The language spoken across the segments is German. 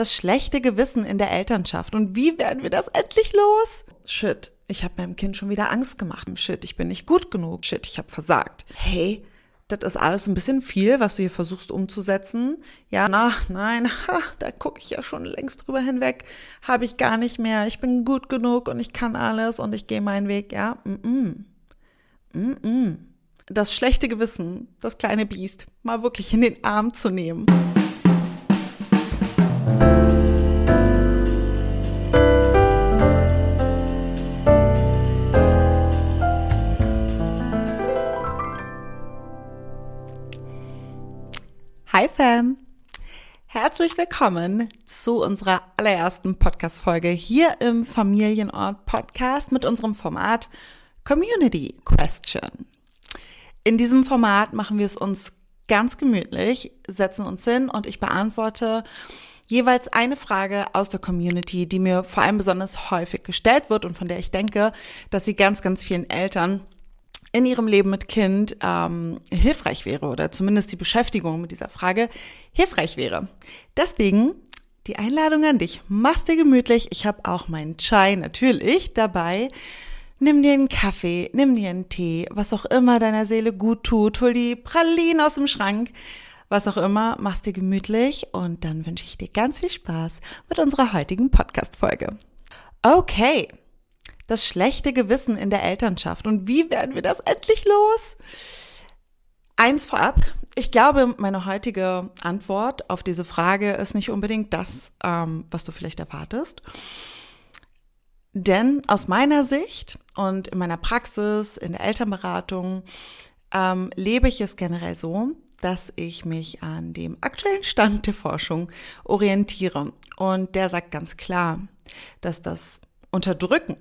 Das schlechte Gewissen in der Elternschaft. Und wie werden wir das endlich los? Shit, ich habe meinem Kind schon wieder Angst gemacht. Shit, ich bin nicht gut genug. Shit, ich habe versagt. Hey, das ist alles ein bisschen viel, was du hier versuchst umzusetzen. Ja, na, nein, ha, da gucke ich ja schon längst drüber hinweg. Habe ich gar nicht mehr. Ich bin gut genug und ich kann alles und ich gehe meinen Weg. Ja, mm -mm. Mm -mm. Das schlechte Gewissen, das kleine Biest, mal wirklich in den Arm zu nehmen. Herzlich willkommen zu unserer allerersten Podcast-Folge hier im Familienort Podcast mit unserem Format Community Question. In diesem Format machen wir es uns ganz gemütlich, setzen uns hin und ich beantworte jeweils eine Frage aus der Community, die mir vor allem besonders häufig gestellt wird und von der ich denke, dass sie ganz, ganz vielen Eltern in ihrem Leben mit Kind ähm, hilfreich wäre oder zumindest die Beschäftigung mit dieser Frage hilfreich wäre. Deswegen die Einladung an dich. Mach's dir gemütlich. Ich habe auch meinen Chai natürlich dabei. Nimm dir einen Kaffee, nimm dir einen Tee, was auch immer deiner Seele gut tut. Hol die Pralinen aus dem Schrank, was auch immer. Mach's dir gemütlich und dann wünsche ich dir ganz viel Spaß mit unserer heutigen Podcast-Folge. Okay, das schlechte Gewissen in der Elternschaft. Und wie werden wir das endlich los? Eins vorab, ich glaube, meine heutige Antwort auf diese Frage ist nicht unbedingt das, ähm, was du vielleicht erwartest. Denn aus meiner Sicht und in meiner Praxis, in der Elternberatung, ähm, lebe ich es generell so, dass ich mich an dem aktuellen Stand der Forschung orientiere. Und der sagt ganz klar, dass das Unterdrücken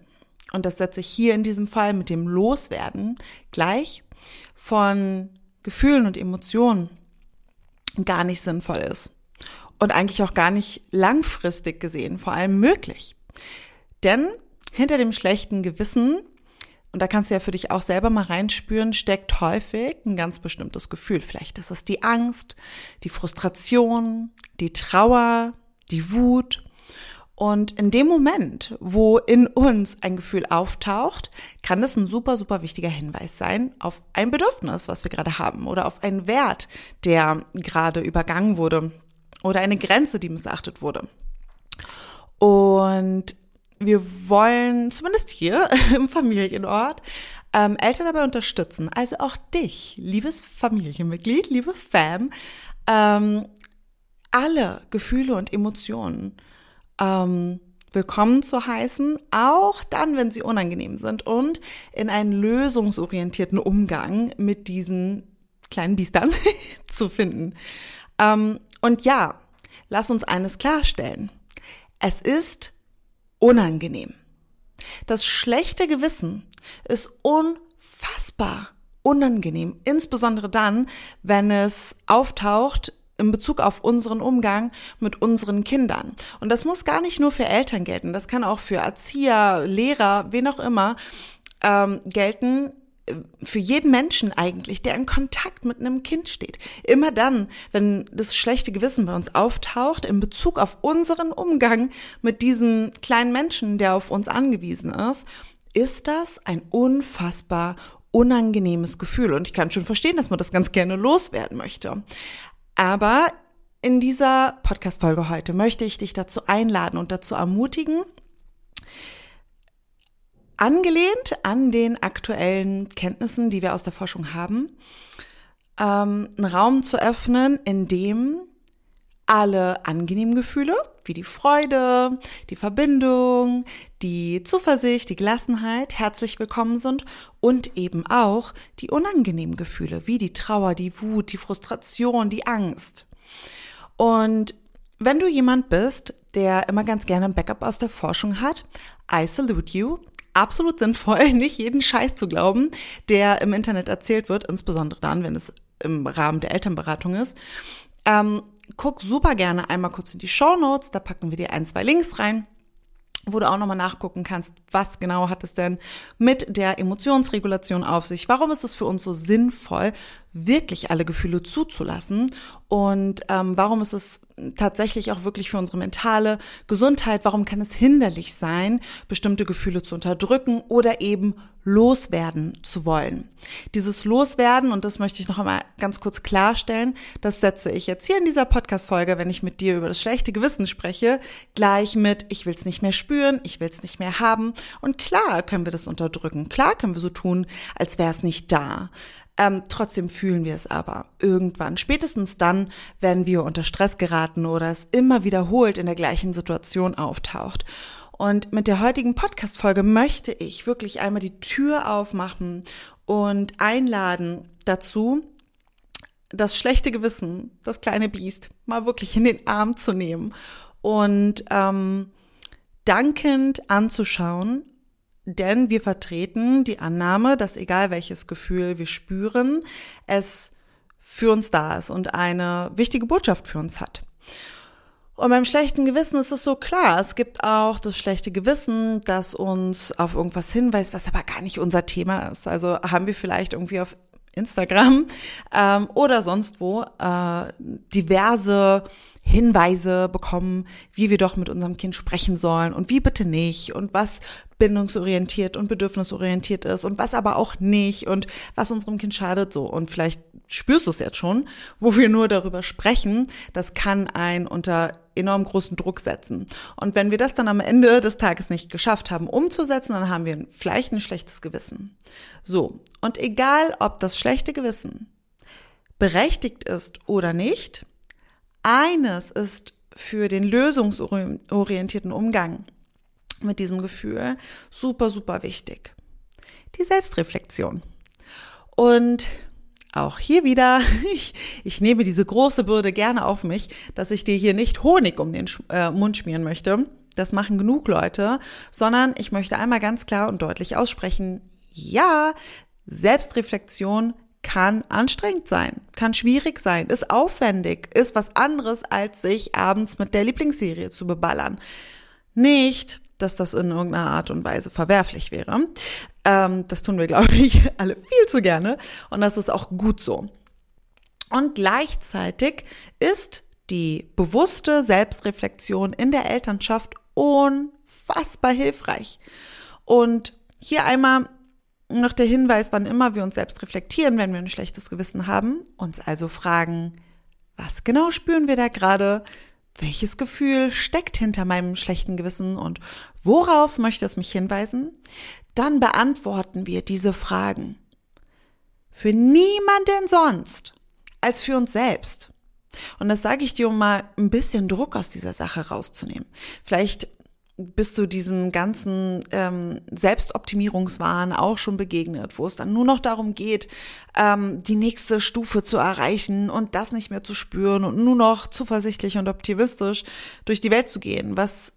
und das setze ich hier in diesem Fall mit dem Loswerden gleich von Gefühlen und Emotionen gar nicht sinnvoll ist. Und eigentlich auch gar nicht langfristig gesehen, vor allem möglich. Denn hinter dem schlechten Gewissen, und da kannst du ja für dich auch selber mal reinspüren, steckt häufig ein ganz bestimmtes Gefühl. Vielleicht ist es die Angst, die Frustration, die Trauer, die Wut und in dem Moment, wo in uns ein Gefühl auftaucht, kann das ein super, super wichtiger Hinweis sein auf ein Bedürfnis, was wir gerade haben oder auf einen Wert, der gerade übergangen wurde oder eine Grenze, die missachtet wurde. Und wir wollen zumindest hier im Familienort ähm, Eltern dabei unterstützen, also auch dich, liebes Familienmitglied, liebe Fam, ähm, alle Gefühle und Emotionen ähm, willkommen zu heißen, auch dann, wenn sie unangenehm sind und in einen lösungsorientierten Umgang mit diesen kleinen Biestern zu finden. Ähm, und ja, lass uns eines klarstellen. Es ist unangenehm. Das schlechte Gewissen ist unfassbar unangenehm, insbesondere dann, wenn es auftaucht in Bezug auf unseren Umgang mit unseren Kindern. Und das muss gar nicht nur für Eltern gelten, das kann auch für Erzieher, Lehrer, wen auch immer ähm, gelten, äh, für jeden Menschen eigentlich, der in Kontakt mit einem Kind steht. Immer dann, wenn das schlechte Gewissen bei uns auftaucht, in Bezug auf unseren Umgang mit diesem kleinen Menschen, der auf uns angewiesen ist, ist das ein unfassbar unangenehmes Gefühl. Und ich kann schon verstehen, dass man das ganz gerne loswerden möchte. Aber in dieser Podcast-Folge heute möchte ich dich dazu einladen und dazu ermutigen, angelehnt an den aktuellen Kenntnissen, die wir aus der Forschung haben, ähm, einen Raum zu öffnen, in dem alle angenehmen Gefühle, wie die Freude, die Verbindung, die Zuversicht, die Gelassenheit herzlich willkommen sind und eben auch die unangenehmen Gefühle, wie die Trauer, die Wut, die Frustration, die Angst. Und wenn du jemand bist, der immer ganz gerne ein Backup aus der Forschung hat, I salute you. Absolut sinnvoll, nicht jeden Scheiß zu glauben, der im Internet erzählt wird, insbesondere dann, wenn es im Rahmen der Elternberatung ist. Ähm, guck super gerne einmal kurz in die Show Notes, da packen wir dir ein, zwei Links rein wo du auch nochmal nachgucken kannst, was genau hat es denn mit der Emotionsregulation auf sich? Warum ist es für uns so sinnvoll, wirklich alle Gefühle zuzulassen und ähm, warum ist es tatsächlich auch wirklich für unsere mentale Gesundheit, warum kann es hinderlich sein, bestimmte Gefühle zu unterdrücken oder eben loswerden zu wollen. Dieses Loswerden, und das möchte ich noch einmal ganz kurz klarstellen, das setze ich jetzt hier in dieser Podcast-Folge, wenn ich mit dir über das schlechte Gewissen spreche, gleich mit, ich will es nicht mehr spüren, ich will es nicht mehr haben. Und klar können wir das unterdrücken, klar können wir so tun, als wäre es nicht da. Ähm, trotzdem fühlen wir es aber irgendwann. Spätestens dann, wenn wir unter Stress geraten oder es immer wiederholt in der gleichen Situation auftaucht. Und mit der heutigen Podcast-Folge möchte ich wirklich einmal die Tür aufmachen und einladen dazu, das schlechte Gewissen, das kleine Biest, mal wirklich in den Arm zu nehmen und ähm, dankend anzuschauen denn wir vertreten die Annahme, dass egal welches Gefühl wir spüren, es für uns da ist und eine wichtige Botschaft für uns hat. Und beim schlechten Gewissen ist es so klar, es gibt auch das schlechte Gewissen, das uns auf irgendwas hinweist, was aber gar nicht unser Thema ist. Also haben wir vielleicht irgendwie auf Instagram ähm, oder sonst wo äh, diverse Hinweise bekommen, wie wir doch mit unserem Kind sprechen sollen und wie bitte nicht und was bindungsorientiert und bedürfnisorientiert ist und was aber auch nicht und was unserem Kind schadet so. Und vielleicht spürst du es jetzt schon, wo wir nur darüber sprechen, das kann ein unter enorm großen Druck setzen. Und wenn wir das dann am Ende des Tages nicht geschafft haben umzusetzen, dann haben wir vielleicht ein schlechtes Gewissen. So. Und egal, ob das schlechte Gewissen berechtigt ist oder nicht, eines ist für den lösungsorientierten Umgang mit diesem Gefühl super, super wichtig. Die Selbstreflexion. Und auch hier wieder, ich, ich nehme diese große Bürde gerne auf mich, dass ich dir hier nicht Honig um den äh, Mund schmieren möchte. Das machen genug Leute, sondern ich möchte einmal ganz klar und deutlich aussprechen, ja, Selbstreflexion kann anstrengend sein, kann schwierig sein, ist aufwendig, ist was anderes, als sich abends mit der Lieblingsserie zu beballern. Nicht, dass das in irgendeiner Art und Weise verwerflich wäre. Ähm, das tun wir, glaube ich, alle viel zu gerne und das ist auch gut so. Und gleichzeitig ist die bewusste Selbstreflexion in der Elternschaft unfassbar hilfreich. Und hier einmal noch der Hinweis, wann immer wir uns selbst reflektieren, wenn wir ein schlechtes Gewissen haben, uns also fragen, was genau spüren wir da gerade? Welches Gefühl steckt hinter meinem schlechten Gewissen und worauf möchte es mich hinweisen? Dann beantworten wir diese Fragen. Für niemanden sonst als für uns selbst. Und das sage ich dir, um mal ein bisschen Druck aus dieser Sache rauszunehmen. Vielleicht bist du diesem ganzen ähm, Selbstoptimierungswahn auch schon begegnet, wo es dann nur noch darum geht, ähm, die nächste Stufe zu erreichen und das nicht mehr zu spüren und nur noch zuversichtlich und optimistisch durch die Welt zu gehen, was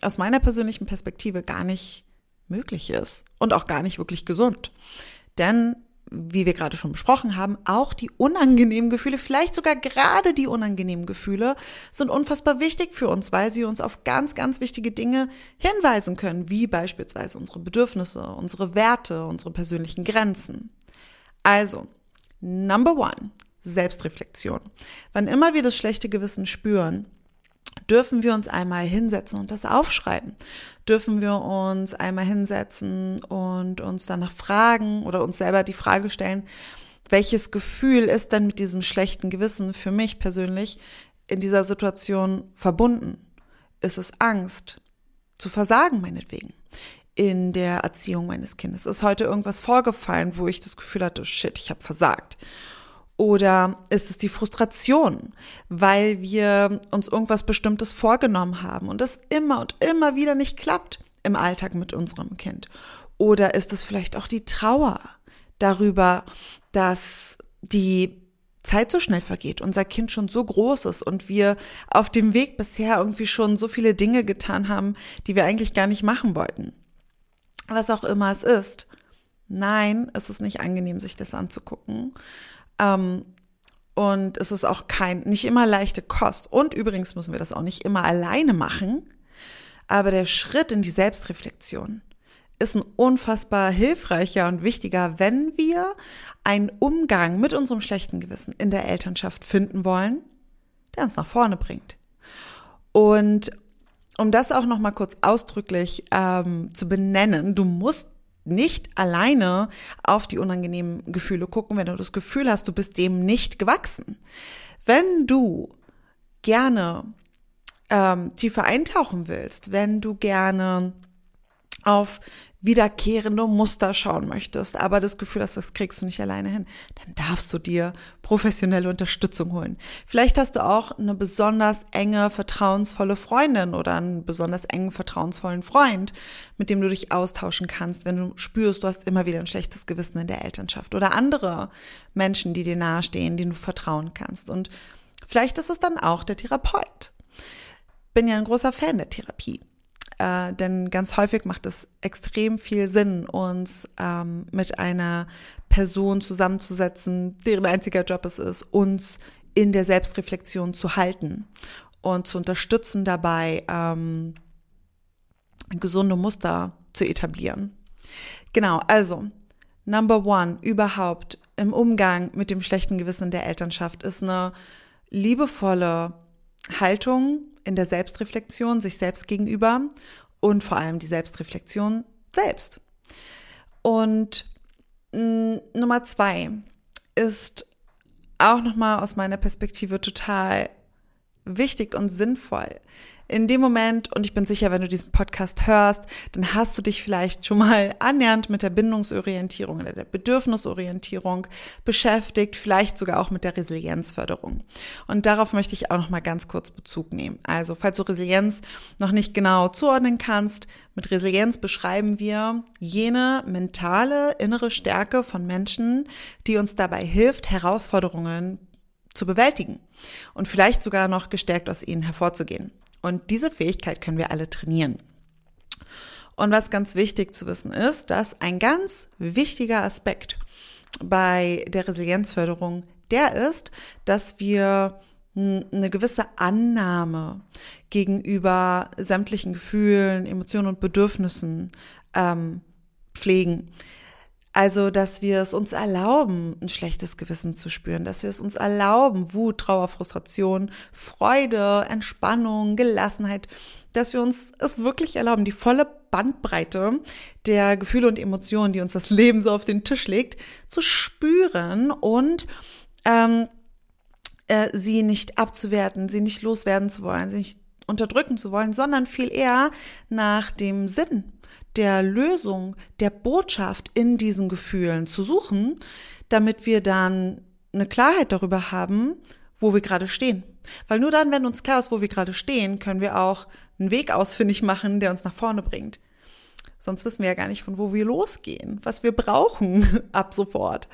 aus meiner persönlichen Perspektive gar nicht möglich ist und auch gar nicht wirklich gesund. Denn wie wir gerade schon besprochen haben, auch die unangenehmen Gefühle, vielleicht sogar gerade die unangenehmen Gefühle, sind unfassbar wichtig für uns, weil sie uns auf ganz, ganz wichtige Dinge hinweisen können, wie beispielsweise unsere Bedürfnisse, unsere Werte, unsere persönlichen Grenzen. Also, number one, Selbstreflexion. Wann immer wir das schlechte Gewissen spüren, dürfen wir uns einmal hinsetzen und das aufschreiben. Dürfen wir uns einmal hinsetzen und uns danach fragen oder uns selber die Frage stellen, welches Gefühl ist denn mit diesem schlechten Gewissen für mich persönlich in dieser Situation verbunden? Ist es Angst zu versagen meinetwegen? in der Erziehung meines Kindes? Ist heute irgendwas vorgefallen, wo ich das Gefühl hatte, shit, ich habe versagt? Oder ist es die Frustration, weil wir uns irgendwas Bestimmtes vorgenommen haben und das immer und immer wieder nicht klappt im Alltag mit unserem Kind? Oder ist es vielleicht auch die Trauer darüber, dass die Zeit so schnell vergeht, unser Kind schon so groß ist und wir auf dem Weg bisher irgendwie schon so viele Dinge getan haben, die wir eigentlich gar nicht machen wollten? Was auch immer es ist. Nein, es ist nicht angenehm, sich das anzugucken. Ähm, und es ist auch kein, nicht immer leichte Kost. Und übrigens müssen wir das auch nicht immer alleine machen. Aber der Schritt in die Selbstreflexion ist ein unfassbar hilfreicher und wichtiger, wenn wir einen Umgang mit unserem schlechten Gewissen in der Elternschaft finden wollen, der uns nach vorne bringt. Und um das auch noch mal kurz ausdrücklich ähm, zu benennen, du musst nicht alleine auf die unangenehmen Gefühle gucken, wenn du das Gefühl hast, du bist dem nicht gewachsen. Wenn du gerne ähm, tiefer eintauchen willst, wenn du gerne auf wiederkehrende Muster schauen möchtest, aber das Gefühl hast, das kriegst du nicht alleine hin, dann darfst du dir professionelle Unterstützung holen. Vielleicht hast du auch eine besonders enge, vertrauensvolle Freundin oder einen besonders engen, vertrauensvollen Freund, mit dem du dich austauschen kannst, wenn du spürst, du hast immer wieder ein schlechtes Gewissen in der Elternschaft oder andere Menschen, die dir nahestehen, denen du vertrauen kannst. Und vielleicht ist es dann auch der Therapeut. Bin ja ein großer Fan der Therapie äh, denn ganz häufig macht es extrem viel Sinn, uns ähm, mit einer Person zusammenzusetzen, deren einziger Job es ist, uns in der Selbstreflexion zu halten und zu unterstützen dabei, ähm, gesunde Muster zu etablieren. Genau, also Number one überhaupt im Umgang mit dem schlechten Gewissen der Elternschaft ist eine liebevolle Haltung in der Selbstreflexion sich selbst gegenüber und vor allem die Selbstreflexion selbst. Und mh, Nummer zwei ist auch nochmal aus meiner Perspektive total wichtig und sinnvoll, in dem Moment, und ich bin sicher, wenn du diesen Podcast hörst, dann hast du dich vielleicht schon mal annähernd mit der Bindungsorientierung oder der Bedürfnisorientierung beschäftigt, vielleicht sogar auch mit der Resilienzförderung. Und darauf möchte ich auch noch mal ganz kurz Bezug nehmen. Also, falls du Resilienz noch nicht genau zuordnen kannst, mit Resilienz beschreiben wir jene mentale innere Stärke von Menschen, die uns dabei hilft, Herausforderungen zu bewältigen und vielleicht sogar noch gestärkt aus ihnen hervorzugehen. Und diese Fähigkeit können wir alle trainieren. Und was ganz wichtig zu wissen ist, dass ein ganz wichtiger Aspekt bei der Resilienzförderung der ist, dass wir eine gewisse Annahme gegenüber sämtlichen Gefühlen, Emotionen und Bedürfnissen ähm, pflegen. Also, dass wir es uns erlauben, ein schlechtes Gewissen zu spüren, dass wir es uns erlauben, Wut, Trauer, Frustration, Freude, Entspannung, Gelassenheit, dass wir uns es wirklich erlauben, die volle Bandbreite der Gefühle und Emotionen, die uns das Leben so auf den Tisch legt, zu spüren und ähm, äh, sie nicht abzuwerten, sie nicht loswerden zu wollen, sie nicht unterdrücken zu wollen, sondern viel eher nach dem Sinn der Lösung, der Botschaft in diesen Gefühlen zu suchen, damit wir dann eine Klarheit darüber haben, wo wir gerade stehen. Weil nur dann, wenn uns klar ist, wo wir gerade stehen, können wir auch einen Weg ausfindig machen, der uns nach vorne bringt. Sonst wissen wir ja gar nicht, von wo wir losgehen, was wir brauchen ab sofort,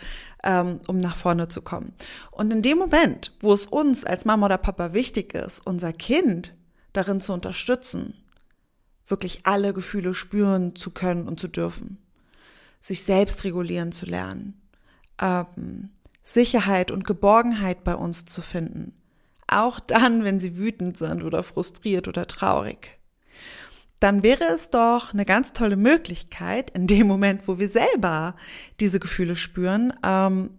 ähm, um nach vorne zu kommen. Und in dem Moment, wo es uns als Mama oder Papa wichtig ist, unser Kind darin zu unterstützen, wirklich alle Gefühle spüren zu können und zu dürfen, sich selbst regulieren zu lernen, ähm, Sicherheit und Geborgenheit bei uns zu finden, auch dann, wenn sie wütend sind oder frustriert oder traurig. Dann wäre es doch eine ganz tolle Möglichkeit, in dem Moment, wo wir selber diese Gefühle spüren, ähm,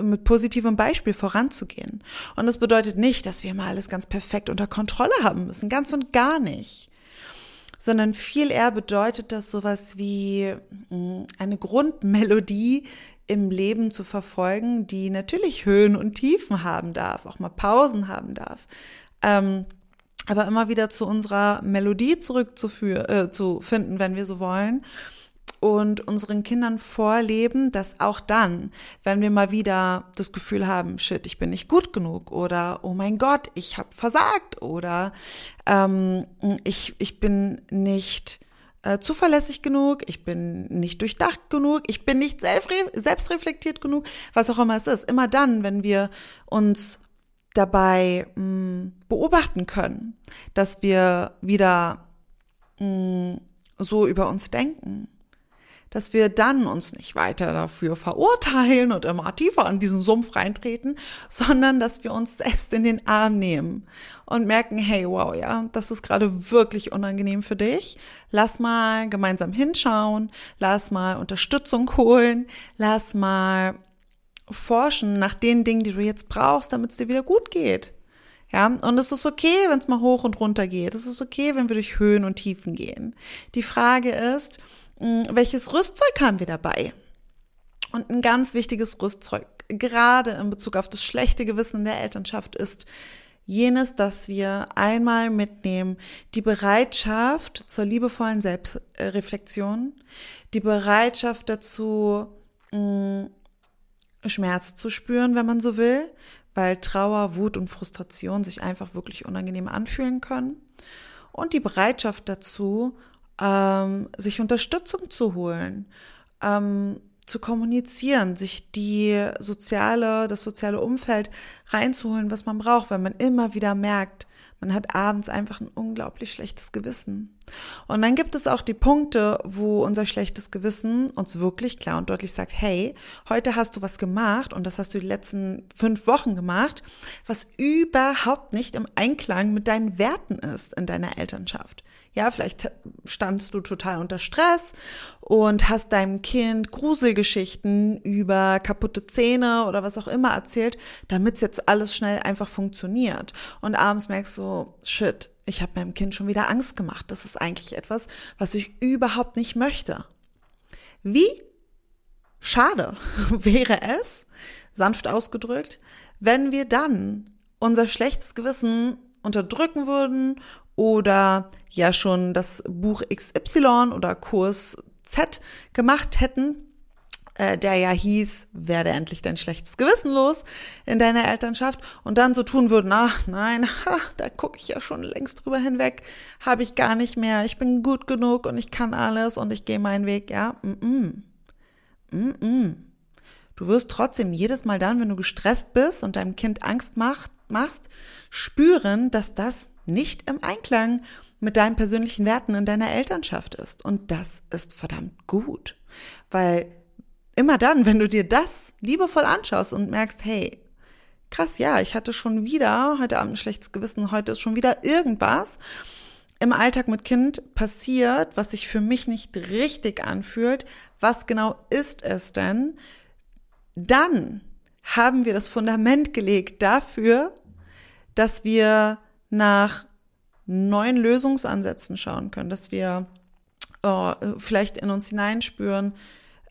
mit positivem Beispiel voranzugehen. Und das bedeutet nicht, dass wir mal alles ganz perfekt unter Kontrolle haben müssen, ganz und gar nicht sondern viel eher bedeutet das sowas wie hm, eine Grundmelodie im Leben zu verfolgen, die natürlich Höhen und Tiefen haben darf, auch mal Pausen haben darf. Ähm, aber immer wieder zu unserer Melodie zurückzuführen, äh, zu finden, wenn wir so wollen und unseren Kindern vorleben, dass auch dann, wenn wir mal wieder das Gefühl haben, shit, ich bin nicht gut genug oder oh mein Gott, ich habe versagt oder ähm, ich, ich bin nicht äh, zuverlässig genug, ich bin nicht durchdacht genug, ich bin nicht selbstreflektiert genug, was auch immer es ist. Immer dann, wenn wir uns dabei mh, mm, beobachten können, dass wir wieder mh, mm, so über uns denken, dass wir dann uns nicht weiter dafür verurteilen und immer tiefer an diesen Sumpf reintreten, sondern dass wir uns selbst in den Arm nehmen und merken, hey, wow, ja, das ist gerade wirklich unangenehm für dich. Lass mal gemeinsam hinschauen, lass mal Unterstützung holen, lass mal forschen nach den Dingen, die du jetzt brauchst, damit es dir wieder gut geht. Ja, und es ist okay, wenn es mal hoch und runter geht. Es ist okay, wenn wir durch Höhen und Tiefen gehen. Die Frage ist, welches Rüstzeug haben wir dabei? Und ein ganz wichtiges Rüstzeug, gerade in Bezug auf das schlechte Gewissen in der Elternschaft, ist jenes, dass wir einmal mitnehmen, die Bereitschaft zur liebevollen Selbstreflexion, die Bereitschaft dazu, hm, Schmerz zu spüren, wenn man so will, weil Trauer, Wut und Frustration sich einfach wirklich unangenehm anfühlen können. Und die Bereitschaft dazu, ähm, sich Unterstützung zu holen, ähm, zu kommunizieren, sich die soziale, das soziale Umfeld reinzuholen, was man braucht, wenn man immer wieder merkt, man hat abends einfach ein unglaublich schlechtes Gewissen. Und dann gibt es auch die Punkte, wo unser schlechtes Gewissen uns wirklich klar und deutlich sagt, hey, heute hast du was gemacht und das hast du die letzten fünf Wochen gemacht, was überhaupt nicht im Einklang mit deinen Werten ist in deiner Elternschaft. Ja, vielleicht standst du total unter Stress und hast deinem Kind Gruselgeschichten über kaputte Zähne oder was auch immer erzählt, damit es jetzt alles schnell einfach funktioniert. Und abends merkst du, shit, ich habe meinem Kind schon wieder Angst gemacht. Das ist eigentlich etwas, was ich überhaupt nicht möchte. Wie schade wäre es, sanft ausgedrückt, wenn wir dann unser schlechtes Gewissen unterdrücken würden oder ja schon das Buch XY oder Kurs Z gemacht hätten, äh, der ja hieß, werde endlich dein schlechtes Gewissen los in deiner Elternschaft und dann so tun würden, ach nein, ha, da gucke ich ja schon längst drüber hinweg, habe ich gar nicht mehr, ich bin gut genug und ich kann alles und ich gehe meinen Weg, ja, mm -mm. Mm -mm. Du wirst trotzdem jedes Mal dann, wenn du gestresst bist und deinem Kind Angst macht, machst, spüren, dass das nicht im Einklang mit deinen persönlichen Werten in deiner Elternschaft ist. Und das ist verdammt gut. Weil immer dann, wenn du dir das liebevoll anschaust und merkst, hey, krass, ja, ich hatte schon wieder heute Abend ein schlechtes Gewissen, heute ist schon wieder irgendwas im Alltag mit Kind passiert, was sich für mich nicht richtig anfühlt. Was genau ist es denn? Dann haben wir das Fundament gelegt dafür, dass wir nach neuen Lösungsansätzen schauen können, dass wir oh, vielleicht in uns hineinspüren,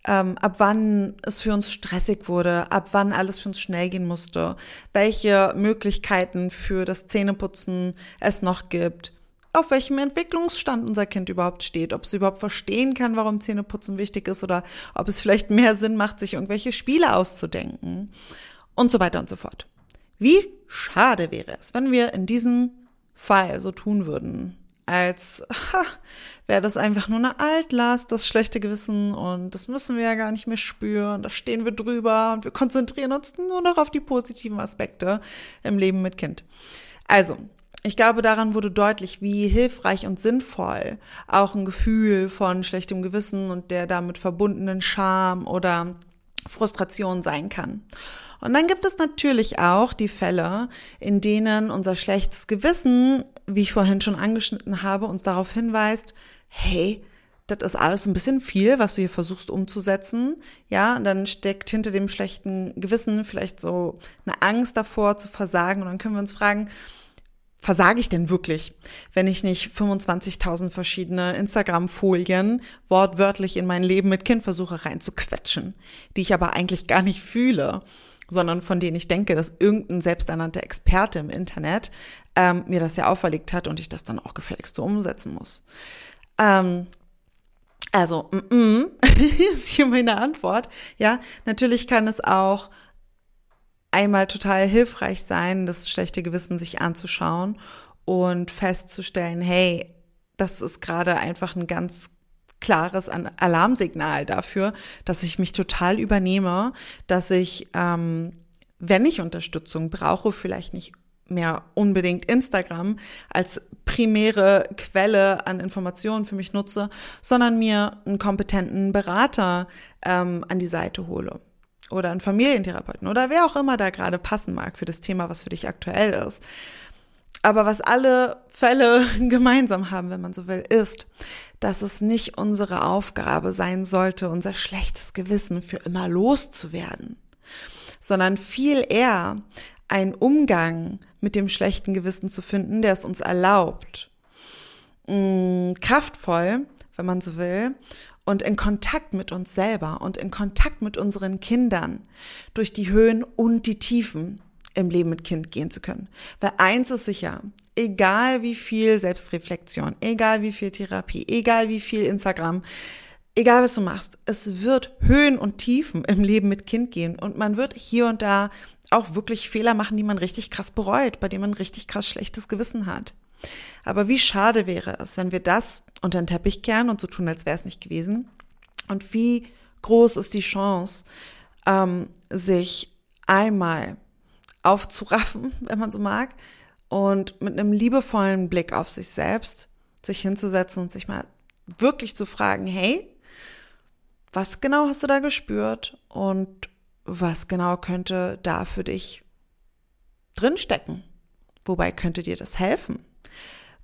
ähm, ab wann es für uns stressig wurde, ab wann alles für uns schnell gehen musste, welche Möglichkeiten für das Zähneputzen es noch gibt, auf welchem Entwicklungsstand unser Kind überhaupt steht, ob es überhaupt verstehen kann, warum Zähneputzen wichtig ist oder ob es vielleicht mehr Sinn macht, sich irgendwelche Spiele auszudenken und so weiter und so fort. Wie schade wäre es, wenn wir in diesem Fall so tun würden, als wäre das einfach nur eine Altlast, das schlechte Gewissen und das müssen wir ja gar nicht mehr spüren, da stehen wir drüber und wir konzentrieren uns nur noch auf die positiven Aspekte im Leben mit Kind. Also, ich glaube, daran wurde deutlich, wie hilfreich und sinnvoll auch ein Gefühl von schlechtem Gewissen und der damit verbundenen Scham oder Frustration sein kann. Und dann gibt es natürlich auch die Fälle, in denen unser schlechtes Gewissen, wie ich vorhin schon angeschnitten habe, uns darauf hinweist, hey, das ist alles ein bisschen viel, was du hier versuchst umzusetzen. Ja, und dann steckt hinter dem schlechten Gewissen vielleicht so eine Angst davor zu versagen. Und dann können wir uns fragen, versage ich denn wirklich, wenn ich nicht 25.000 verschiedene Instagram-Folien wortwörtlich in mein Leben mit Kind versuche reinzuquetschen, die ich aber eigentlich gar nicht fühle, sondern von denen ich denke, dass irgendein selbsternannter Experte im Internet ähm, mir das ja auferlegt hat und ich das dann auch gefälligst so umsetzen muss. Ähm, also, mm -mm, ist hier meine Antwort. Ja, natürlich kann es auch einmal total hilfreich sein, das schlechte Gewissen sich anzuschauen und festzustellen, hey, das ist gerade einfach ein ganz klares Alarmsignal dafür, dass ich mich total übernehme, dass ich, ähm, wenn ich Unterstützung brauche, vielleicht nicht mehr unbedingt Instagram als primäre Quelle an Informationen für mich nutze, sondern mir einen kompetenten Berater ähm, an die Seite hole oder einen Familientherapeuten oder wer auch immer da gerade passen mag für das Thema, was für dich aktuell ist. Aber was alle Fälle gemeinsam haben, wenn man so will, ist, dass es nicht unsere Aufgabe sein sollte, unser schlechtes Gewissen für immer loszuwerden, sondern viel eher einen Umgang mit dem schlechten Gewissen zu finden, der es uns erlaubt, mm, kraftvoll, wenn man so will, und in Kontakt mit uns selber und in Kontakt mit unseren Kindern durch die Höhen und die Tiefen im Leben mit Kind gehen zu können. Weil eins ist sicher, egal wie viel Selbstreflexion, egal wie viel Therapie, egal wie viel Instagram, egal was du machst, es wird Höhen und Tiefen im Leben mit Kind gehen und man wird hier und da auch wirklich Fehler machen, die man richtig krass bereut, bei denen man richtig krass schlechtes Gewissen hat. Aber wie schade wäre es, wenn wir das unter den Teppich kehren und so tun, als wäre es nicht gewesen? Und wie groß ist die Chance, ähm, sich einmal aufzuraffen, wenn man so mag, und mit einem liebevollen Blick auf sich selbst sich hinzusetzen und sich mal wirklich zu fragen, hey, was genau hast du da gespürt und was genau könnte da für dich drinstecken? Wobei könnte dir das helfen?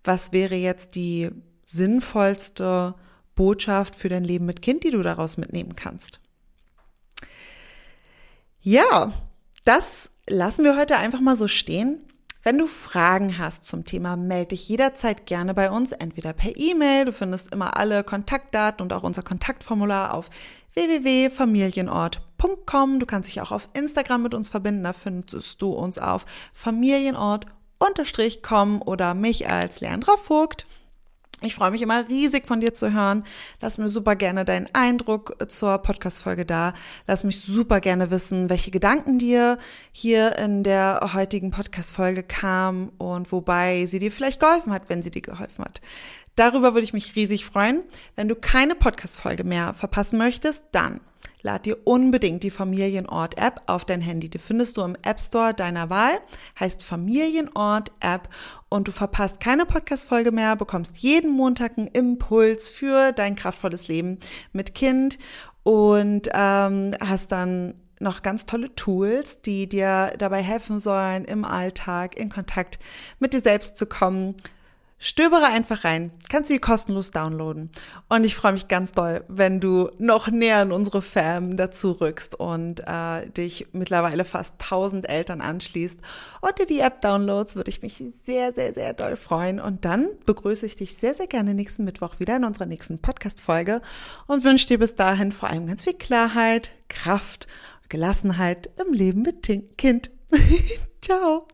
Was wäre jetzt die sinnvollste Botschaft für dein Leben mit Kind, die du daraus mitnehmen kannst? Ja, das lassen wir heute einfach mal so stehen. Wenn du Fragen hast zum Thema, melde dich jederzeit gerne bei uns, entweder per E-Mail, du findest immer alle Kontaktdaten und auch unser Kontaktformular auf www.familienort.com. Du kannst dich auch auf Instagram mit uns verbinden, da findest du uns auf familienort-com oder mich als Leandra Vogt. Ich freue mich immer riesig von dir zu hören. Lass mir super gerne deinen Eindruck zur Podcast-Folge da. Lass mich super gerne wissen, welche Gedanken dir hier in der heutigen Podcast-Folge kamen und wobei sie dir vielleicht geholfen hat, wenn sie dir geholfen hat. Darüber würde ich mich riesig freuen. Wenn du keine Podcast-Folge mehr verpassen möchtest, dann lad dir unbedingt die Familienort-App auf dein Handy. Die findest du im App Store deiner Wahl, heißt Familienort-App. Und du verpasst keine Podcast-Folge mehr, bekommst jeden Montag einen Impuls für dein kraftvolles Leben mit Kind. Und ähm, hast dann noch ganz tolle Tools, die dir dabei helfen sollen, im Alltag in Kontakt mit dir selbst zu kommen Stöbere einfach rein, kannst du die kostenlos downloaden. Und ich freue mich ganz doll, wenn du noch näher in unsere Fam dazu rückst und äh, dich mittlerweile fast 1000 Eltern anschließt und dir die App downloads, würde ich mich sehr, sehr, sehr doll freuen. Und dann begrüße ich dich sehr, sehr gerne nächsten Mittwoch wieder in unserer nächsten Podcast-Folge und wünsche dir bis dahin vor allem ganz viel Klarheit, Kraft, Gelassenheit im Leben mit Kind. Ciao!